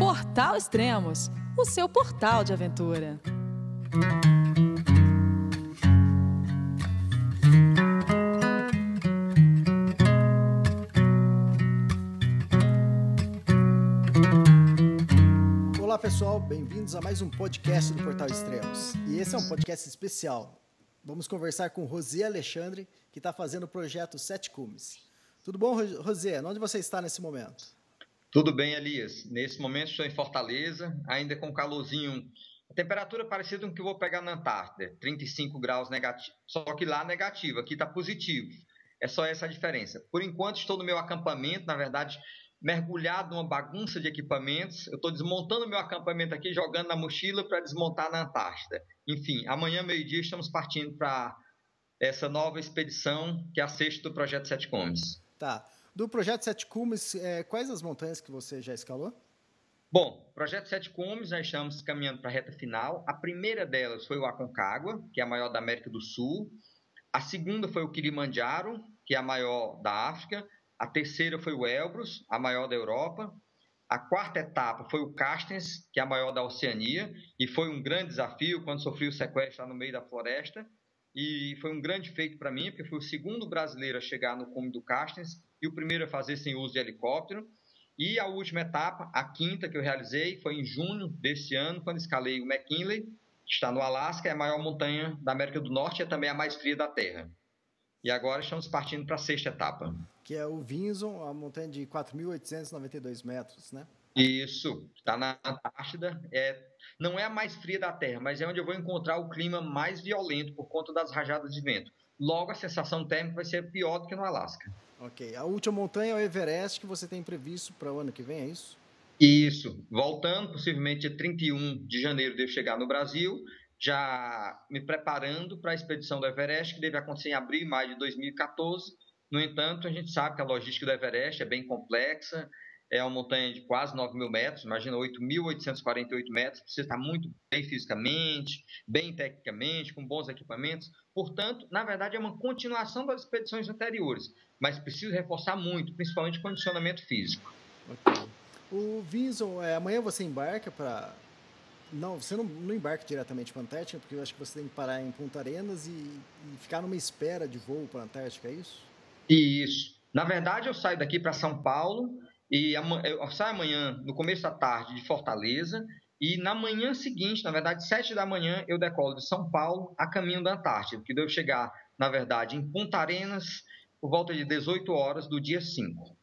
Portal Extremos, o seu portal de aventura. Olá pessoal, bem-vindos a mais um podcast do Portal Extremos. E esse é um podcast especial. Vamos conversar com Rosé Alexandre, que está fazendo o projeto Sete Cumes. Tudo bom, Rosé? Onde você está nesse momento? Tudo bem, Elias. Nesse momento estou em Fortaleza, ainda com calorzinho. A temperatura parecida com o que eu vou pegar na Antártida, 35 graus negativo. Só que lá negativo, aqui está positivo. É só essa a diferença. Por enquanto estou no meu acampamento, na verdade, mergulhado numa bagunça de equipamentos. Eu estou desmontando meu acampamento aqui, jogando na mochila para desmontar na Antártida. Enfim, amanhã, meio-dia, estamos partindo para essa nova expedição, que é a sexta do Projeto Sete Comes. Tá. Do Projeto Sete Cumes, é, quais as montanhas que você já escalou? Bom, Projeto Sete Cumes, nós estamos caminhando para a reta final. A primeira delas foi o Aconcagua, que é a maior da América do Sul. A segunda foi o Kilimanjaro, que é a maior da África. A terceira foi o Elbrus, a maior da Europa. A quarta etapa foi o Carstens, que é a maior da Oceania, e foi um grande desafio quando sofri o sequestro lá no meio da floresta. E foi um grande feito para mim, porque fui o segundo brasileiro a chegar no cume do Carstens e o primeiro a fazer sem uso de helicóptero. E a última etapa, a quinta que eu realizei, foi em junho desse ano, quando escalei o McKinley, que está no Alasca, é a maior montanha da América do Norte e é também a mais fria da Terra. E agora estamos partindo para a sexta etapa. Que é o Vinson, a montanha de 4.892 metros, né? Isso, está na Antártida. É, não é a mais fria da Terra, mas é onde eu vou encontrar o clima mais violento por conta das rajadas de vento. Logo, a sensação térmica vai ser pior do que no Alasca. Ok. A última montanha é o Everest, que você tem previsto para o ano que vem, é isso? Isso. Voltando, possivelmente dia 31 de janeiro devo chegar no Brasil, já me preparando para a expedição do Everest, que deve acontecer em abril e maio de 2014. No entanto, a gente sabe que a logística do Everest é bem complexa, é uma montanha de quase 9 mil metros, imagina 8.848 metros, precisa estar muito bem fisicamente, bem tecnicamente, com bons equipamentos. Portanto, na verdade, é uma continuação das expedições anteriores, mas precisa reforçar muito, principalmente o condicionamento físico. Okay. O Vinson, é, amanhã você embarca para. Não, você não, não embarca diretamente para a Antártica, porque eu acho que você tem que parar em Punta Arenas e, e ficar numa espera de voo para a Antártica, é isso? Isso. Na verdade, eu saio daqui para São Paulo e eu saio amanhã, no começo da tarde, de Fortaleza, e na manhã seguinte, na verdade, sete da manhã, eu decolo de São Paulo a caminho da Antártida, que devo chegar, na verdade, em Punta Arenas por volta de 18 horas do dia 5.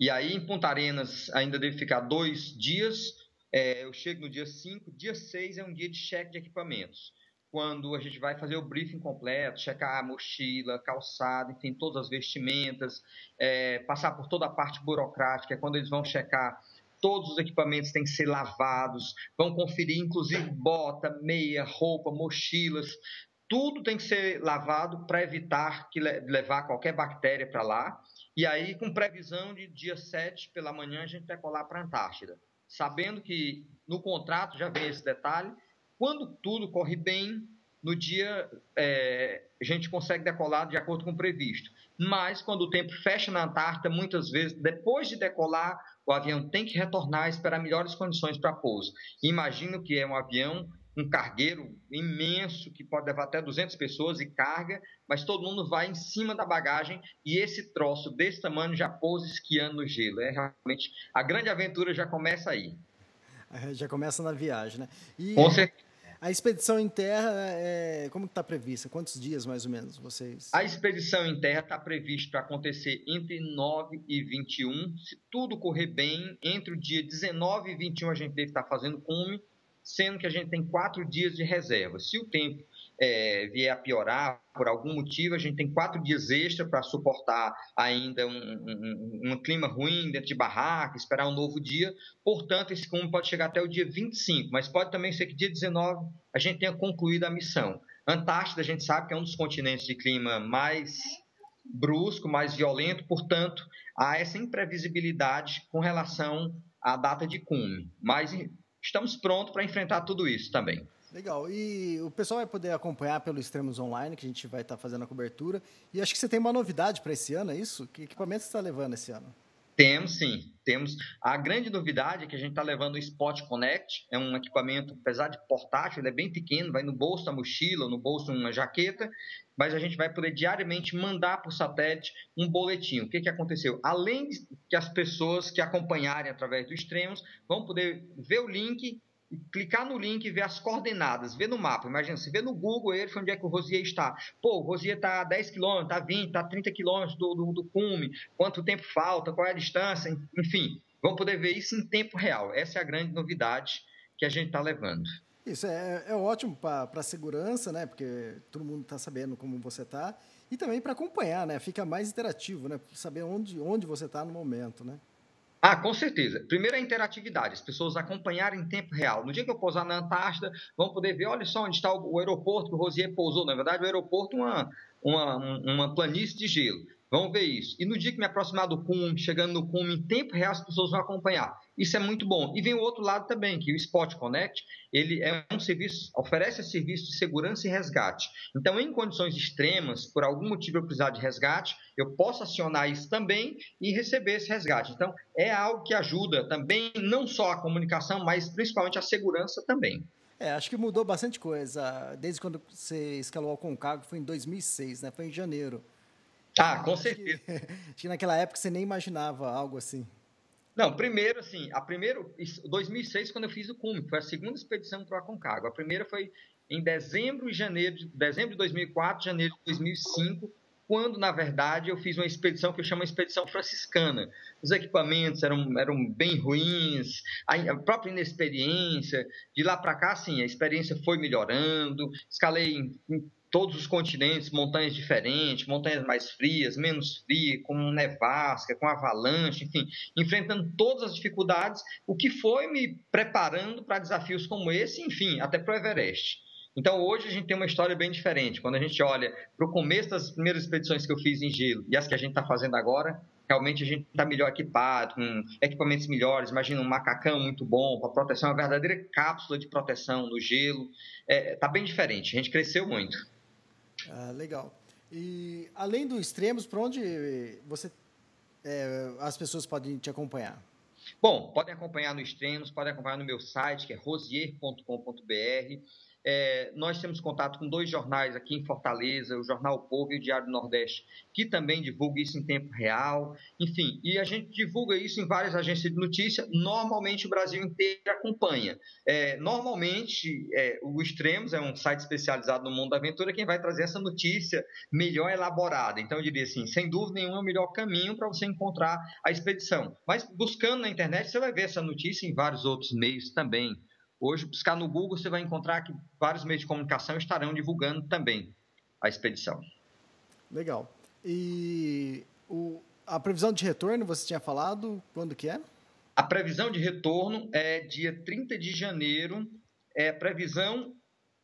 E aí, em Punta Arenas, ainda devo ficar dois dias. É, eu chego no dia 5. Dia 6 é um dia de cheque de equipamentos quando a gente vai fazer o briefing completo, checar a mochila, calçado, enfim, todas as vestimentas, é, passar por toda a parte burocrática, é quando eles vão checar todos os equipamentos têm que ser lavados, vão conferir inclusive bota, meia, roupa, mochilas, tudo tem que ser lavado para evitar que levar qualquer bactéria para lá. E aí, com previsão de dia 7 pela manhã, a gente vai colar para a Antártida. Sabendo que no contrato já vem esse detalhe, quando tudo corre bem, no dia é, a gente consegue decolar de acordo com o previsto. Mas quando o tempo fecha na Antártida, muitas vezes, depois de decolar, o avião tem que retornar e esperar melhores condições para pouso. Imagino que é um avião, um cargueiro imenso, que pode levar até 200 pessoas e carga, mas todo mundo vai em cima da bagagem e esse troço desse tamanho já pousa esquiando no gelo. É realmente a grande aventura já começa aí. Já começa na viagem, né? E... Com certeza. A expedição em terra, é, como está prevista? Quantos dias, mais ou menos, vocês? A expedição em terra está prevista para acontecer entre 9 e 21. Se tudo correr bem, entre o dia 19 e 21 a gente deve estar fazendo cume, sendo que a gente tem quatro dias de reserva. Se o tempo é, vier a piorar por algum motivo, a gente tem quatro dias extra para suportar ainda um, um, um, clima ruim dentro de barraca, esperar um novo dia. Portanto, esse cume pode chegar até o dia 25, mas pode também ser que dia 19 a gente tenha concluído a missão. Antártida, a gente sabe que é um dos continentes de clima mais brusco, mais violento, portanto, há essa imprevisibilidade com relação à data de cume. Mas estamos prontos para enfrentar tudo isso também. Legal. E o pessoal vai poder acompanhar pelo Extremos Online, que a gente vai estar fazendo a cobertura. E acho que você tem uma novidade para esse ano, é isso? Que equipamento você está levando esse ano? Temos sim, temos. A grande novidade é que a gente está levando o Spot Connect, é um equipamento, apesar de portátil, ele é bem pequeno, vai no bolso da mochila, no bolso uma jaqueta, mas a gente vai poder diariamente mandar por satélite um boletim. O que, que aconteceu? Além de que as pessoas que acompanharem através do Extremos vão poder ver o link clicar no link e ver as coordenadas, ver no mapa. Imagina, você vê no Google ele, onde é que o Rosier está. Pô, o Rosier está a 10 km, está a 20, está a 30 km do, do, do cume, quanto tempo falta, qual é a distância, enfim. Vão poder ver isso em tempo real. Essa é a grande novidade que a gente está levando. Isso é, é ótimo para a segurança, né? Porque todo mundo está sabendo como você está. E também para acompanhar, né? Fica mais interativo, né? Saber onde, onde você está no momento, né? Ah, com certeza. Primeiro a interatividade, as pessoas acompanharem em tempo real. No dia que eu pousar na Antártida, vão poder ver, olha só onde está o, aeroporto que o Rosier pousou. Na verdade, o aeroporto é uma, uma, uma planície de gelo. Vão ver isso. E no dia que me aproximar do cume, chegando no cume, em tempo real, as pessoas vão acompanhar. Isso é muito bom. E vem o outro lado também, que o Spot Connect, ele é um serviço, oferece serviço de segurança e resgate. Então, em condições extremas, por algum motivo eu precisar de resgate, eu posso acionar isso também e receber esse resgate. Então, é algo que ajuda também, não só a comunicação, mas principalmente a segurança também. É, acho que mudou bastante coisa. Desde quando você escalou ao Concagua, foi em 2006, né? Foi em janeiro. Ah, com certeza. Que, acho que naquela época você nem imaginava algo assim. Não, primeiro, assim, a primeiro, 2006, quando eu fiz o cume, foi a segunda expedição para o Aconcagua. A primeira foi em dezembro e janeiro, de, dezembro de 2004, janeiro de 2005, quando, na verdade, eu fiz uma expedição que eu chamo de expedição franciscana. Os equipamentos eram, eram bem ruins, a, própria inexperiência. De lá para cá, sim, a experiência foi melhorando. Escalei em, em todos os continentes, montanhas diferentes, montanhas mais frias, menos frias, com nevasca, com avalanche, enfim, enfrentando todas as dificuldades, o que foi me preparando para desafios como esse, enfim, até para o Everest. Então, hoje a gente tem uma história bem diferente. Quando a gente olha para o começo das primeiras expedições que eu fiz em gelo e as que a gente está fazendo agora, realmente a gente está melhor equipado, com equipamentos melhores. Imagina um macacão muito bom para proteção, uma verdadeira cápsula de proteção no gelo. Está é, tá bem diferente, a gente cresceu muito. Ah, legal. E além do Extremos, para onde você é, as pessoas podem te acompanhar? Bom, podem acompanhar no Extremos, podem acompanhar no meu site, que é rosier.com.br. É, nós temos contato com dois jornais aqui em Fortaleza, o Jornal o Povo e o Diário do Nordeste, que também divulga isso em tempo real. Enfim, e a gente divulga isso em várias agências de notícia. Normalmente o Brasil inteiro acompanha. É, normalmente é, o Extremos é um site especializado no mundo da aventura, quem vai trazer essa notícia melhor elaborada. Então eu diria assim, sem dúvida nenhuma, é o melhor caminho para você encontrar a expedição. Mas buscando na internet, você vai ver essa notícia em vários outros meios também. Hoje, buscar no Google, você vai encontrar que vários meios de comunicação estarão divulgando também a expedição. Legal. E o, a previsão de retorno, você tinha falado, quando que é? A previsão de retorno é dia 30 de janeiro. É previsão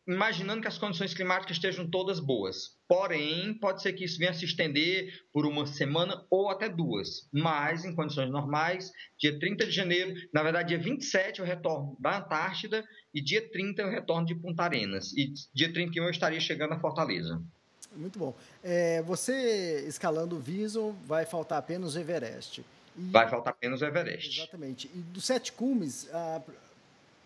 imaginando que as condições climáticas estejam todas boas. Porém, pode ser que isso venha se estender por uma semana ou até duas. Mas, em condições normais, dia 30 de janeiro, na verdade, dia 27 eu retorno da Antártida e dia 30 eu retorno de Punta Arenas. E dia 31 eu estaria chegando a Fortaleza. Muito bom. É, você escalando o Viso, vai faltar apenas o Everest. E... Vai faltar apenas o Everest. Exatamente. E dos sete cumes, a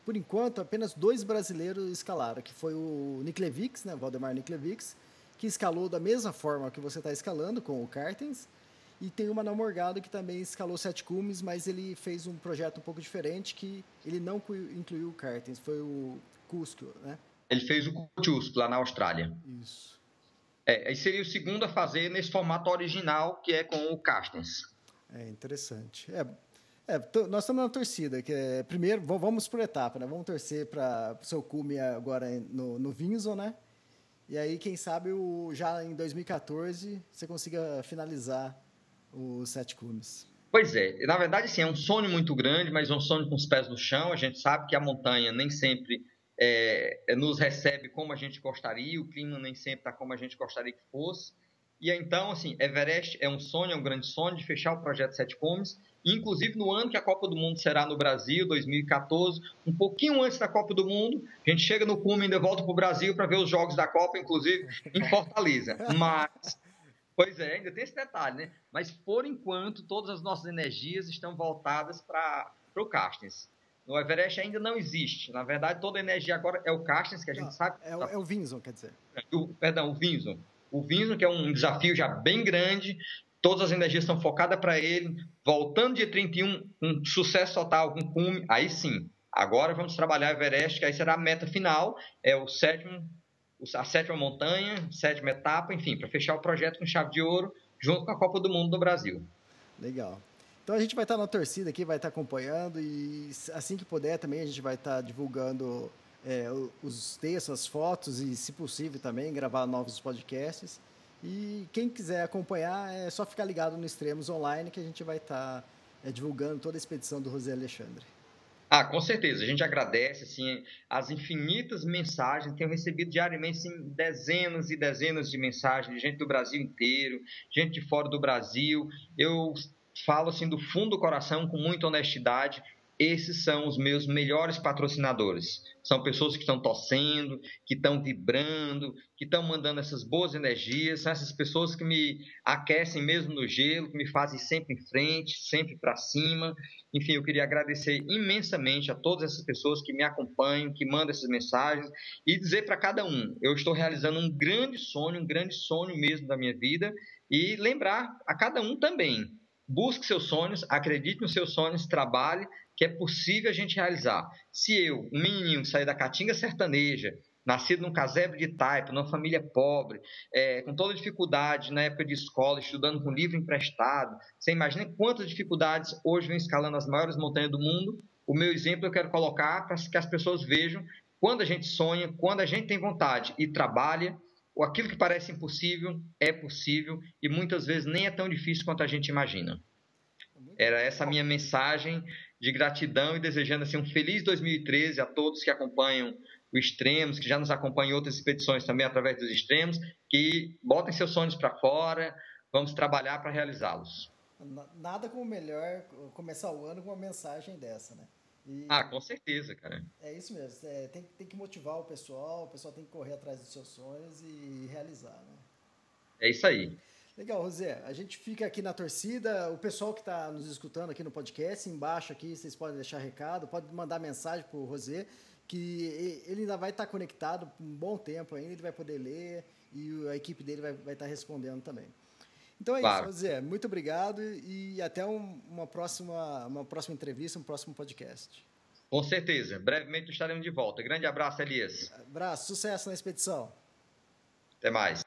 por enquanto, apenas dois brasileiros escalaram, que foi o Niklevix, né, Valdemar Niklevix, que escalou da mesma forma que você está escalando, com o Cartens, e tem o Manuel Morgado, que também escalou sete cumes, mas ele fez um projeto um pouco diferente, que ele não incluiu o Cartens, foi o Cusco, né? Ele fez o Cusco, lá na Austrália. Isso. É, aí seria o segundo a fazer nesse formato original, que é com o Cartens. É interessante. É, é, nós estamos na torcida, que é, primeiro, vamos por etapa, né? Vamos torcer para o seu cume agora no, no Vinson, né? E aí, quem sabe, o, já em 2014, você consiga finalizar os sete cumes. Pois é, na verdade, sim, é um sonho muito grande, mas um sonho com os pés no chão. A gente sabe que a montanha nem sempre é, é nos recebe como a gente gostaria, o clima nem sempre está como a gente gostaria que fosse. E então, assim, Everest é um sonho, é um grande sonho de fechar o projeto Sete Cumes inclusive no ano que a Copa do Mundo será no Brasil, 2014, um pouquinho antes da Copa do Mundo, a gente chega no cume e ainda volta para o Brasil para ver os jogos da Copa, inclusive em Fortaleza. Mas Pois é, ainda tem esse detalhe, né? Mas por enquanto todas as nossas energias estão voltadas para o Carstens. No Everest ainda não existe. Na verdade, toda a energia agora é o Carstens, que a gente não, sabe. É o, é o Vinson, quer dizer. O, perdão, o Vinson. O Vinson, que é um desafio já bem grande, todas as energias estão focadas para ele. Voltando dia 31, um sucesso total, com cume, aí sim. Agora vamos trabalhar Everest, que aí será a meta final, é o sétimo a sétima montanha, sétima etapa, enfim, para fechar o projeto com chave de ouro, junto com a Copa do Mundo do Brasil. Legal. Então a gente vai estar na torcida aqui, vai estar acompanhando e assim que puder também a gente vai estar divulgando é, os textos, as fotos e, se possível, também gravar novos podcasts. E quem quiser acompanhar é só ficar ligado no Extremos Online que a gente vai estar é, divulgando toda a expedição do José Alexandre. Ah, com certeza. A gente agradece assim, as infinitas mensagens. Tenho recebido diariamente assim, dezenas e dezenas de mensagens de gente do Brasil inteiro, gente de fora do Brasil. Eu falo assim do fundo do coração, com muita honestidade esses são os meus melhores patrocinadores. São pessoas que estão torcendo, que estão vibrando, que estão mandando essas boas energias, são essas pessoas que me aquecem mesmo no gelo, que me fazem sempre em frente, sempre para cima. Enfim, eu queria agradecer imensamente a todas essas pessoas que me acompanham, que mandam essas mensagens e dizer para cada um: eu estou realizando um grande sonho, um grande sonho mesmo da minha vida e lembrar a cada um também. Busque seus sonhos, acredite nos seus sonhos, trabalhe, que é possível a gente realizar. Se eu, um menininho, sair da caatinga sertaneja, nascido num casebre de taipa, numa família pobre, é, com toda dificuldade na época de escola, estudando com livro emprestado, você imagina quantas dificuldades hoje vem escalando as maiores montanhas do mundo. O meu exemplo eu quero colocar para que as pessoas vejam quando a gente sonha, quando a gente tem vontade e trabalha, aquilo que parece impossível é possível e muitas vezes nem é tão difícil quanto a gente imagina. Era essa a minha mensagem de gratidão e desejando assim um feliz 2013 a todos que acompanham o Extremos, que já nos acompanham em outras expedições também através dos Extremos, que botem seus sonhos para fora, vamos trabalhar para realizá-los. Nada como melhor começar o ano com uma mensagem dessa, né? E ah, com certeza, cara. É isso mesmo. É, tem, tem que motivar o pessoal, o pessoal tem que correr atrás dos seus sonhos e realizar, né? É isso aí. Legal, José. A gente fica aqui na torcida. O pessoal que está nos escutando aqui no podcast, embaixo aqui, vocês podem deixar recado, pode mandar mensagem para o José, que ele ainda vai estar tá conectado por um bom tempo ainda, ele vai poder ler e a equipe dele vai, vai estar tá respondendo também. Então é claro. isso, José. Muito obrigado e até um, uma, próxima, uma próxima entrevista, um próximo podcast. Com certeza. Brevemente estaremos de volta. Grande abraço, Elias. Abraço, sucesso na expedição. Até mais.